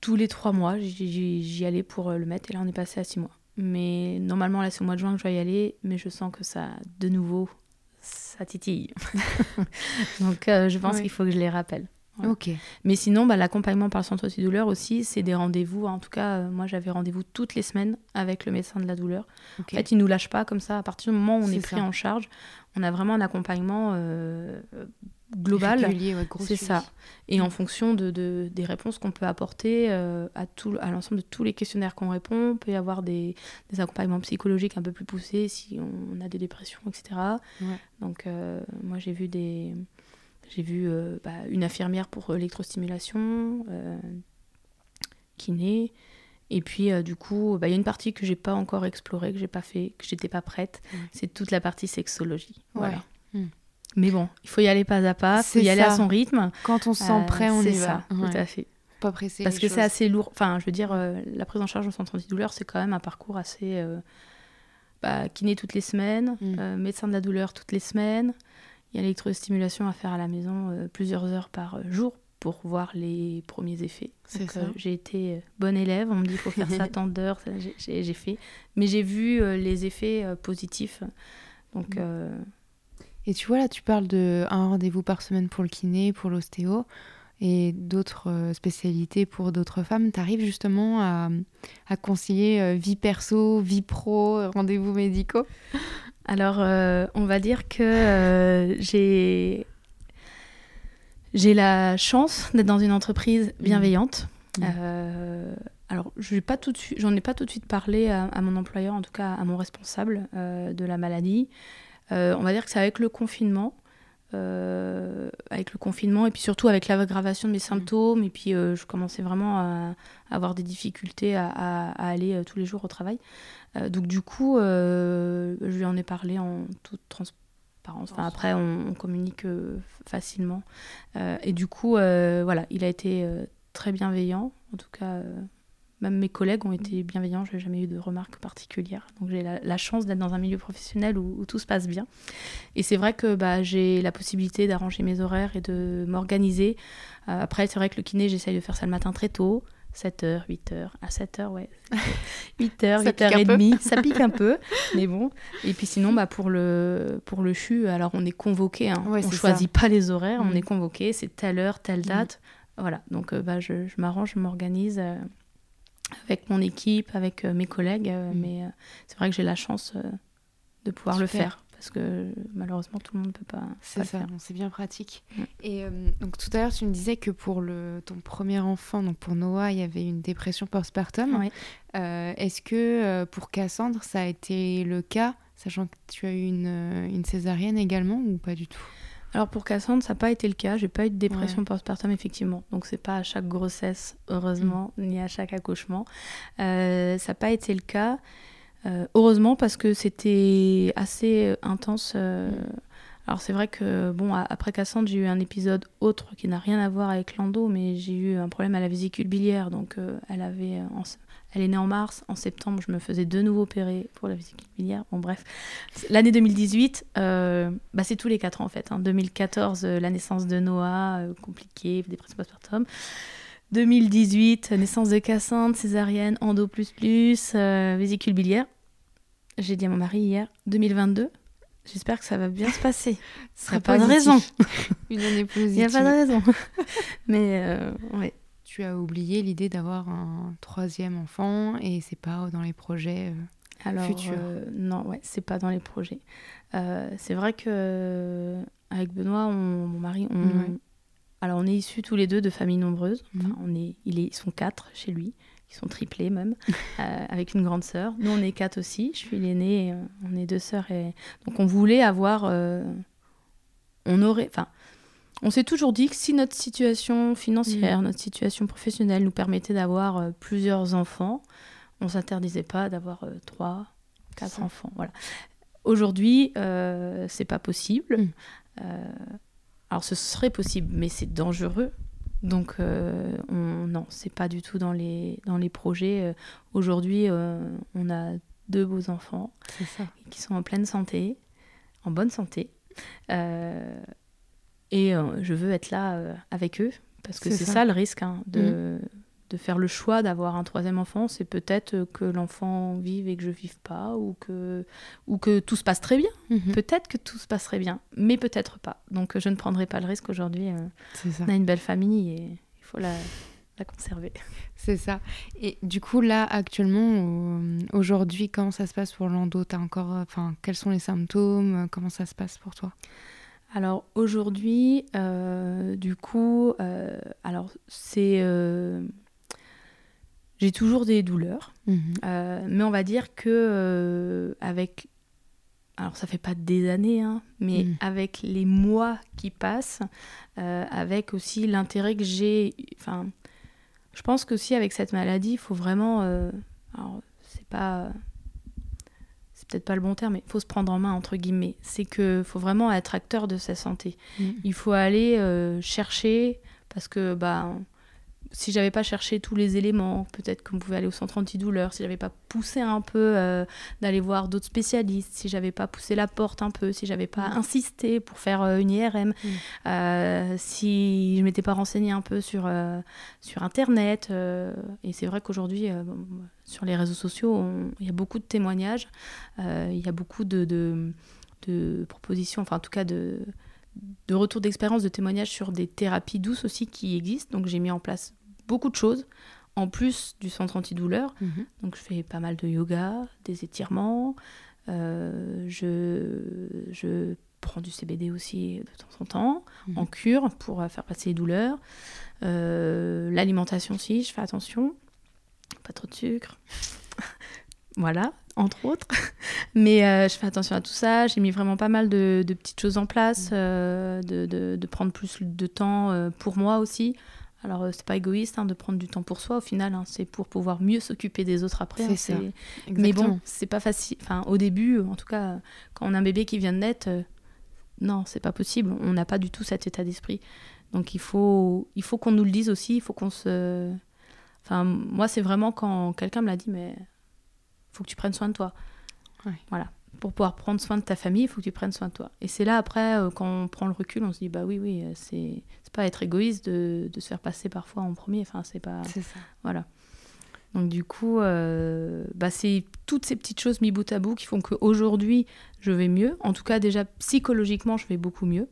tous les trois mois, j'y- allais pour euh, le mettre. Et là, on est passé à six mois. Mais normalement, là, c'est au mois de juin que je dois y aller. Mais je sens que ça, de nouveau, ça titille. Donc, euh, je pense Oui. qu'il faut que je les rappelle. Voilà. Ok. Mais sinon, bah, l'accompagnement par le centre antidouleur aussi, c'est des rendez-vous. En tout cas, euh, moi, j'avais rendez-vous toutes les semaines avec le médecin de la douleur. En fait, il nous lâche pas comme ça. À partir du moment où on est pris ça. en charge, on a vraiment un accompagnement euh, global. Ouais, C'est ça. Et Mm. en fonction de, de- des réponses qu'on peut apporter euh, à, tout, à l'ensemble de tous les questionnaires qu'on répond, il peut y avoir des, des accompagnements psychologiques un peu plus poussés si on a des dépressions, etc. Ouais. Donc, euh, moi, j'ai vu des. J'ai vu euh, bah, une infirmière pour l'électrostimulation, kiné. Et puis, euh, du coup, bah, il y a une partie que j'ai pas encore explorée, que j'ai pas fait, que j'étais pas prête. C'est toute la partie sexologie. Voilà. Ouais. Mais bon, il faut y aller pas à pas, il faut y aller à son rythme. Quand on se sent Euh, prêt, on y ça, va. Ouais. tout à fait. Pas pressé. Parce que c'est assez lourd. Enfin, je veux dire, euh, la prise en charge au centre antidouleur, c'est quand même un parcours assez. euh, bah, kiné toutes les semaines, Mm. euh, médecin de la douleur toutes les semaines. Il y a l'électrostimulation à faire à la maison plusieurs heures par jour pour voir les premiers effets. C'est Donc, ça. j'ai été bonne élève. On me dit il faut faire ça tant d'heures. j'ai- fait. Mais j'ai vu les effets positifs. Donc, Mm. Et tu vois, là, tu parles de un rendez-vous par semaine pour le kiné, pour l'ostéo et d'autres euh, spécialités pour d'autres femmes. Tu arrives justement à, à concilier euh, vie perso, vie pro, rendez-vous médicaux? Alors, euh, on va dire que euh, j'ai j'ai la chance d'être dans une entreprise bienveillante. Mhm. Euh, alors, je n'ai pas tout de suite, j'en ai pas tout de suite parlé à, à mon employeur, en tout cas à mon responsable euh, de la maladie. Euh, on va dire que c'est avec le confinement. euh, avec le confinement et puis surtout avec l'aggravation de mes symptômes et puis euh, je commençais vraiment à, à avoir des difficultés à, à- à aller euh, tous les jours au travail. Donc du coup je lui en ai parlé en toute transparence. Enfin après on, on communique facilement. Et du coup voilà il a été très bienveillant. En tout cas même mes collègues ont été bienveillants, je n'ai jamais eu de remarques particulières. Donc j'ai la, la chance d'être dans un milieu professionnel où, où tout se passe bien. Et c'est vrai que bah, j'ai la possibilité d'arranger mes horaires et de m'organiser. Euh, après, c'est vrai que le kiné, j'essaye de faire ça le matin très tôt. 7h, 8h, à 7h, ouais. 8h, Ça pique un 8h30, ça pique un peu, mais bon. Et puis sinon, bah, pour, le, pour le CHU, alors on est convoqué, hein. Ouais, on choisit pas les horaires, on Mm. est convoqué, c'est telle heure, telle date. Voilà, donc euh, bah, je, je m'arrange, je m'organise euh, avec mon équipe, avec euh, mes collègues, euh, Mm. mais euh, c'est vrai que j'ai la chance de pouvoir le faire parce que malheureusement tout le monde ne peut pas, C'est le ça, faire. c'est bien pratique. Mm. Et euh, donc tout à l'heure, tu me disais que pour le, ton premier enfant, donc pour Noah, il y avait une dépression postpartum. Euh, Est-ce que euh, pour Cassandre, ça a été le cas, sachant que tu as eu une, une césarienne également ou pas du tout? Alors pour Cassandre, ça n'a pas été le cas. J'ai pas eu de dépression Ouais. postpartum effectivement. Donc c'est pas à chaque grossesse, heureusement, ni à chaque accouchement. Euh, ça n'a pas été le cas. Euh, heureusement parce que c'était assez euh, intense. euh, Mm. Alors c'est vrai que bon après Cassandre, j'ai eu un épisode autre qui n'a rien à voir avec l'endo, mais j'ai eu un problème à la vésicule biliaire. Donc elle avait, elle est née en mars. En septembre, je me faisais de nouveau opérer pour la vésicule biliaire. Bon bref, L'année 2018, euh, bah, c'est tous les 4 ans en fait. hein. 2014, euh, la naissance de Noah, euh, compliqué, dépression postpartum. 2018, naissance de Cassandre, césarienne, endo plus plus, euh, vésicule biliaire. J'ai dit à mon mari hier, 2022, j'espère que ça va bien se passer. Ce Il n'y a pas de raison. Une année Il n'y a pas de raison. Mais euh, ouais. Tu as oublié l'idée d'avoir un troisième enfant et c'est pas dans les projets. euh, Alors, Futur. euh, non, ouais, c'est pas dans les projets. Euh, c'est vrai que euh, avec Benoît, on- mon mari, on, Ouais. alors on est issus tous les deux de familles nombreuses. Enfin, Mhm. on est, il est, ils sont quatre chez lui, ils sont triplés même, avec une grande sœur. Nous, on est quatre aussi. Je suis l'aînée, on est deux sœurs et donc on voulait avoir, on aurait, enfin, on s'est toujours dit que si notre situation financière, notre situation professionnelle nous permettait d'avoir euh, plusieurs enfants, on s'interdisait pas d'avoir euh, trois, quatre enfants. Voilà. Aujourd'hui, euh, c'est pas possible. Mm. Euh, alors ce serait possible, mais c'est dangereux. Donc euh, on, non, c'est pas du tout dans les dans les projets. Aujourd'hui, on a deux beaux enfants ça. qui sont en pleine santé, en bonne santé. Et euh, je veux être là euh, avec eux, parce que C'est ça. ça. le risque hein, de, de faire le choix d'avoir un troisième enfant. C'est peut-être euh, que l'enfant vive et que je vive pas, ou que, ou que tout se passe très bien. Mhm. Peut-être que tout se passerait bien, mais peut-être pas. Donc je ne prendrai pas le risque aujourd'hui. on a une belle famille et il faut la, la conserver. C'est ça. Et du coup, là, actuellement, au- aujourd'hui, comment ça se passe pour Lando T'as encore, enfin, quels sont les symptômes? Comment ça se passe pour toi? Alors aujourd'hui, euh, du coup, euh, alors c'est, euh, j'ai toujours des douleurs, euh, mais on va dire que avec, alors ça fait pas des années, hein, mais Mhm. avec les mois qui passent, avec aussi l'intérêt que j'ai, enfin, je pense qu'aussi avec cette maladie, il faut vraiment, alors c'est pas c'est peut-être pas le bon terme, mais il faut se prendre en main, entre guillemets. C'est que faut vraiment être acteur de sa santé. Mhm. Il faut aller euh, chercher, parce que bah, si j'avais pas cherché tous les éléments, peut-être qu'on pouvait aller au centre antidouleur, si j'avais pas poussé un peu euh, d'aller voir d'autres spécialistes, si j'avais pas poussé la porte un peu, si j'avais pas Mhm. insisté pour faire euh, une IRM, Mhm. euh, si je m'étais pas renseignée un peu sur, sur Internet, et c'est vrai qu'aujourd'hui, bon, sur les réseaux sociaux, il y a beaucoup de témoignages, il y a beaucoup de, de, de propositions, enfin en tout cas de, de retours d'expérience, de témoignages sur des thérapies douces aussi qui existent. Donc j'ai mis en place beaucoup de choses, en plus du centre antidouleur. Mhm. Donc je fais pas mal de yoga, des étirements, euh, je, je prends du CBD aussi de temps en temps, Mhm. en cure pour euh, faire passer les douleurs. Euh, L'alimentation aussi, je fais attention, pas trop de sucre. Voilà, entre autres. Mais euh, je fais attention à tout ça. J'ai mis vraiment pas mal de, de petites choses en place, euh, de, de- de prendre plus de temps euh, pour moi aussi. Alors, c'est pas égoïste hein, de prendre du temps pour soi au final, hein, c'est pour pouvoir mieux s'occuper des autres après. Hein, ça. mais bon, c'est pas facile. Enfin, au début, en tout cas, quand on a un bébé qui vient de naître, euh, non, c'est pas possible. On n'a pas du tout cet état d'esprit. Donc il faut, il faut qu'on nous le dise aussi. Il faut qu'on se. Enfin, moi, c'est vraiment quand quelqu'un me l'a dit, mais faut que tu prennes soin de toi. Ouais. Voilà. Pour pouvoir prendre soin de ta famille, il faut que tu prennes soin de toi. Et c'est là après, euh, quand on prend le recul, on se dit bah oui, oui, euh, c'est c'est pas être égoïste de, de se faire passer parfois en premier. Enfin, c'est pas. C'est ça. Voilà. Donc du coup, euh, bah, c'est toutes ces petites choses mis bout à bout qui font qu'aujourd'hui, je vais mieux. En tout cas, déjà psychologiquement, je vais beaucoup mieux.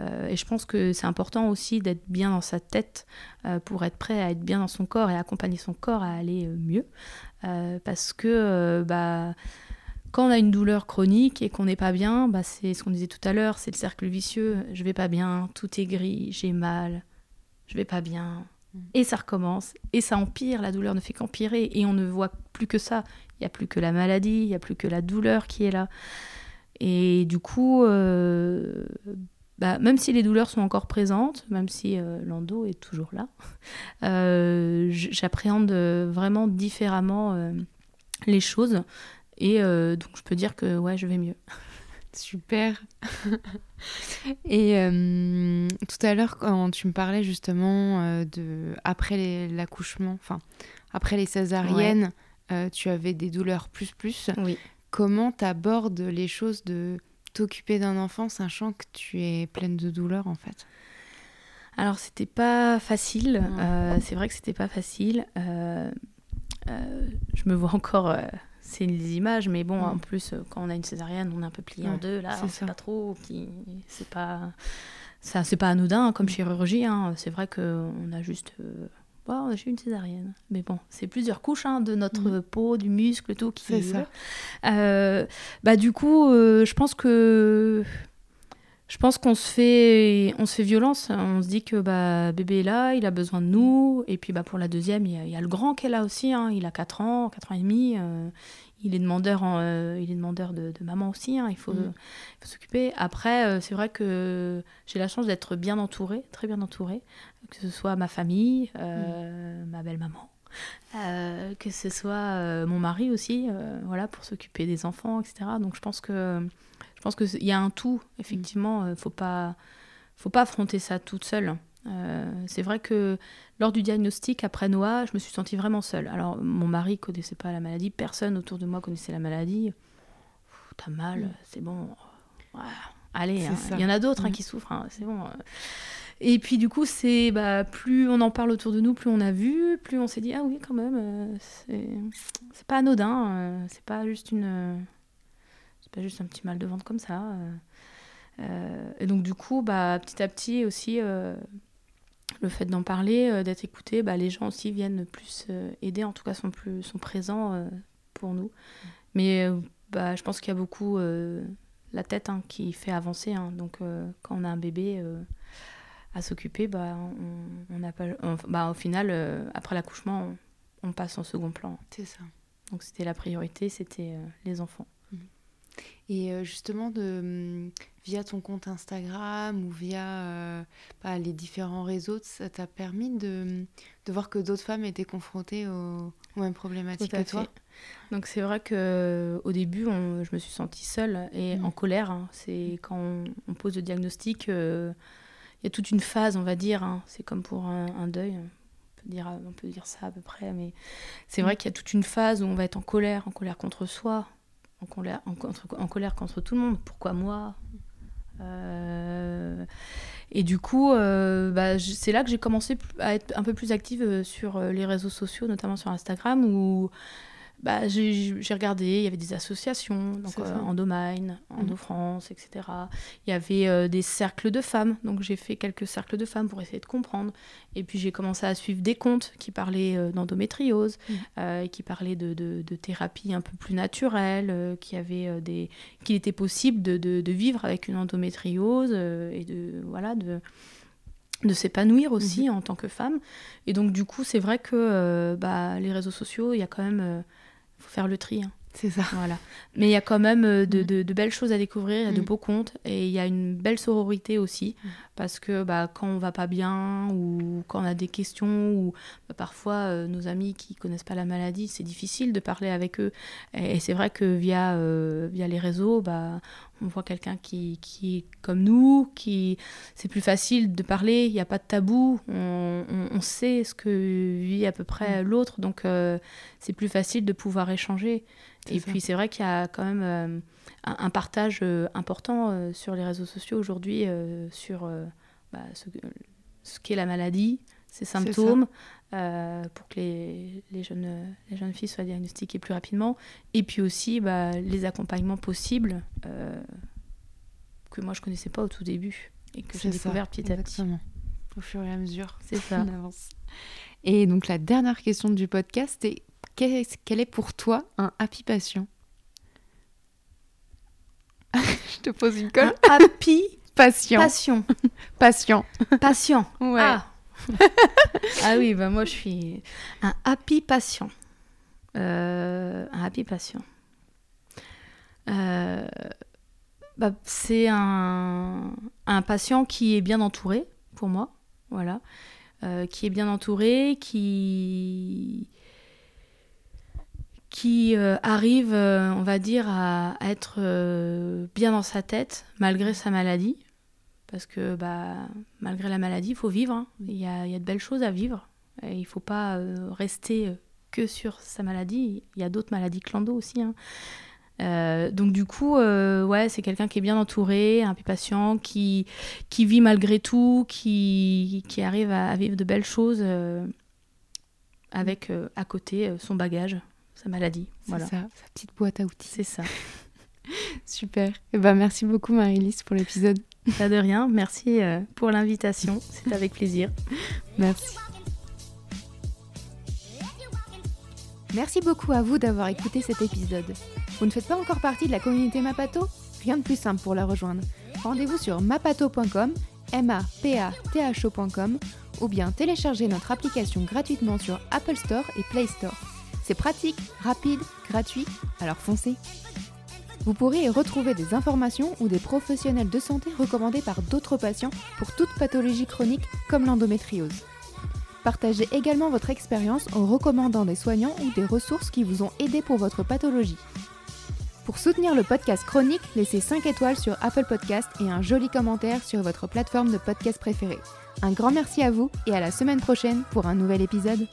Euh, et je pense que c'est important aussi d'être bien dans sa tête euh, pour être prêt à être bien dans son corps et accompagner son corps à aller euh, mieux. Parce que bah, quand on a une douleur chronique et qu'on n'est pas bien, bah, c'est ce qu'on disait tout à l'heure, c'est le cercle vicieux. Je vais pas bien, tout est gris, j'ai mal, je vais pas bien. Et ça recommence, et ça empire, la douleur ne fait qu'empirer, et on ne voit plus que ça. Il n'y a plus que la maladie, il n'y a plus que la douleur qui est là. Et du coup, euh, bah, même si les douleurs sont encore présentes, même si euh, l'endo est toujours là, euh, j'appréhende euh, vraiment différemment euh, les choses. Et donc je peux dire que ouais, je vais mieux. Super. Et tout à l'heure, quand tu me parlais justement de après l'accouchement, enfin après les césariennes, tu avais des douleurs plus plus. Oui. Comment t'abordes les choses de t'occuper d'un enfant, sachant que tu es pleine de douleurs en fait Alors c'était pas facile, Ouais. Euh, c'est vrai que c'était pas facile. Euh, euh, je me vois encore, c'est les images, mais bon, Ouais. en plus quand on a une césarienne, on est un peu plié en deux, là, c'est pas trop, c'est pas, ça, c'est pas anodin hein, Mm. comme chirurgie. hein. C'est vrai que on a juste, Wow, j'ai eu une césarienne, mais bon, c'est plusieurs couches hein, de notre peau, du muscle, tout qui. C'est ça. Euh, bah du coup, euh, je pense que je pense qu'on se fait, on se fait violence. On se dit que bah, bébé est là, il a besoin de nous. Et puis bah, pour la deuxième, il y, a, le grand qui est là aussi. Hein. Il a 4 ans, 4 ans et demi. Euh, il est demandeur, euh, il est demandeur de, maman aussi. Hein. Il faut, mm. s'occuper. Après, euh, c'est vrai que j'ai la chance d'être bien entourée, très bien entourée. Que ce soit ma famille, mm. ma belle-maman. que ce soit mon mari aussi, voilà, pour s'occuper des enfants, etc. Donc je pense que je pense qu'il y a un tout, effectivement. Il euh, ne faut pas, faut pas affronter ça toute seule. Euh, c'est vrai que lors du diagnostic après Noah, je me suis sentie vraiment seule. Alors, mon mari connaissait pas la maladie, personne autour de moi connaissait la maladie. T'as mal, mm. c'est bon. Allez, hein. il y en a d'autres hein, mm. qui souffrent, hein, c'est bon. Et puis du coup, c'est bah, plus on en parle autour de nous, plus on a vu, plus on s'est dit ah oui quand même, euh, c'est pas anodin, c'est pas juste une c'est pas juste un petit mal de ventre comme ça. Euh. Euh, et donc du coup, bah, petit à petit aussi, euh, le fait d'en parler, d'être écouté, bah, les gens aussi viennent plus aider, en tout cas sont, plus, sont présents pour nous. Mais bah, je pense qu'il y a beaucoup la tête hein, qui fait avancer. Hein. Donc quand on a un bébé à s'occuper, bah, on, on pas, bah, au final, après l'accouchement, on, on, passe en second plan. C'est ça. Donc c'était la priorité, c'était les enfants. Et euh, justement, de, via ton compte Instagram ou via euh, bah, les différents réseaux, ça t'a permis de, de, voir que d'autres femmes étaient confrontées aux, mêmes problématiques que toi Donc c'est vrai que au début, je me suis sentie seule et mmh. en colère. Hein. C'est quand on, pose le diagnostic, euh, il y a toute une phase, on va dire. Hein. C'est comme pour un, deuil. On peut, dire, on peut dire ça à peu près, mais c'est mmh. vrai qu'il y a toute une phase où on va être en colère, en colère contre soi, en colère, en, en colère contre tout le monde. Pourquoi moi? Et du coup, euh, bah, c'est là que j'ai commencé à être un peu plus active euh, sur les réseaux sociaux, notamment sur Instagram, où bah, j'ai regardé, il y avait des associations, donc euh, Endomine, Endo-France, etc. Il y avait euh, des cercles de femmes, donc j'ai fait quelques cercles de femmes pour essayer de comprendre. Et puis j'ai commencé à suivre des comptes qui parlaient euh, d'endométriose, mm. euh, qui parlaient de, de, de, thérapie un peu plus naturelle, qui avait des, qu'il était possible de, de, vivre avec une endométriose et de voilà de de s'épanouir aussi mm-hmm. en tant que femme. Et donc, du coup, c'est vrai que bah, les réseaux sociaux, il y a quand même faut faire le tri. Hein. C'est ça. Voilà. Mais il y a quand même euh, de, de, belles choses à découvrir, il y a de mm. beaux contes et il y a une belle sororité aussi mm. Parce que bah, quand on va pas bien ou quand on a des questions ou bah, parfois euh, nos amis qui connaissent pas la maladie, c'est difficile de parler avec eux. Et, c'est vrai que via, euh, via les réseaux, bah, on voit quelqu'un qui, qui est comme nous, qui c'est plus facile de parler, il n'y a pas de tabou, on, on, sait ce que vit à peu près l'autre, donc c'est plus facile de pouvoir échanger. Et puis c'est vrai qu'il y a quand même euh, un, partage euh, important euh, sur les réseaux sociaux aujourd'hui sur bah, ce, qu'est la maladie, ses symptômes, pour que les, les, jeunes, les jeunes filles soient diagnostiquées plus rapidement. Et puis aussi bah, les accompagnements possibles que moi je connaissais pas au tout début et que j'ai découvert petit à petit. Au fur et à mesure. C'est ça. On avance. Et donc la dernière question du podcast est quel est pour toi un happy patient Je te pose une colle. Un happy patient. Passion. patient. Patient. Ouais. Ah. ah. oui, bah moi je suis un happy patient. Euh, un happy patient. Euh, bah, c'est un, un, patient qui est bien entouré, pour moi, voilà, euh, qui est bien entouré, qui qui euh, arrive, on va dire, à, être bien dans sa tête malgré sa maladie. Parce que bah, malgré la maladie, il faut vivre. Hein. Il, y a, il, y a, de belles choses à vivre. Et il ne faut pas rester que sur sa maladie. Il y a d'autres maladies clando aussi. Hein. donc du coup, ouais, c'est quelqu'un qui est bien entouré, un peu patient, qui, qui vit malgré tout, qui, qui arrive à, à vivre de belles choses avec à côté son bagage sa maladie. Voilà. ça, sa petite boîte à outils. C'est ça. Super. Et eh ben, merci beaucoup Marie-Lise pour l'épisode. Pas de rien. Merci euh, pour l'invitation. C'est avec plaisir. Merci. Merci beaucoup à vous d'avoir écouté cet épisode. Vous ne faites pas encore partie de la communauté Mapato? Rien de plus simple pour la rejoindre. Rendez-vous sur mapato.com, m a p a t h ocom ou bien téléchargez notre application gratuitement sur Apple Store et Play Store. C'est pratique, rapide, gratuit, alors foncez. Vous pourrez y retrouver des informations ou des professionnels de santé recommandés par d'autres patients pour toute pathologie chronique comme l'endométriose. Partagez également votre expérience en recommandant des soignants ou des ressources qui vous ont aidé pour votre pathologie. Pour soutenir le podcast Chronique, laissez 5 étoiles sur Apple Podcast et un joli commentaire sur votre plateforme de podcast préférée. Un grand merci à vous et à la semaine prochaine pour un nouvel épisode.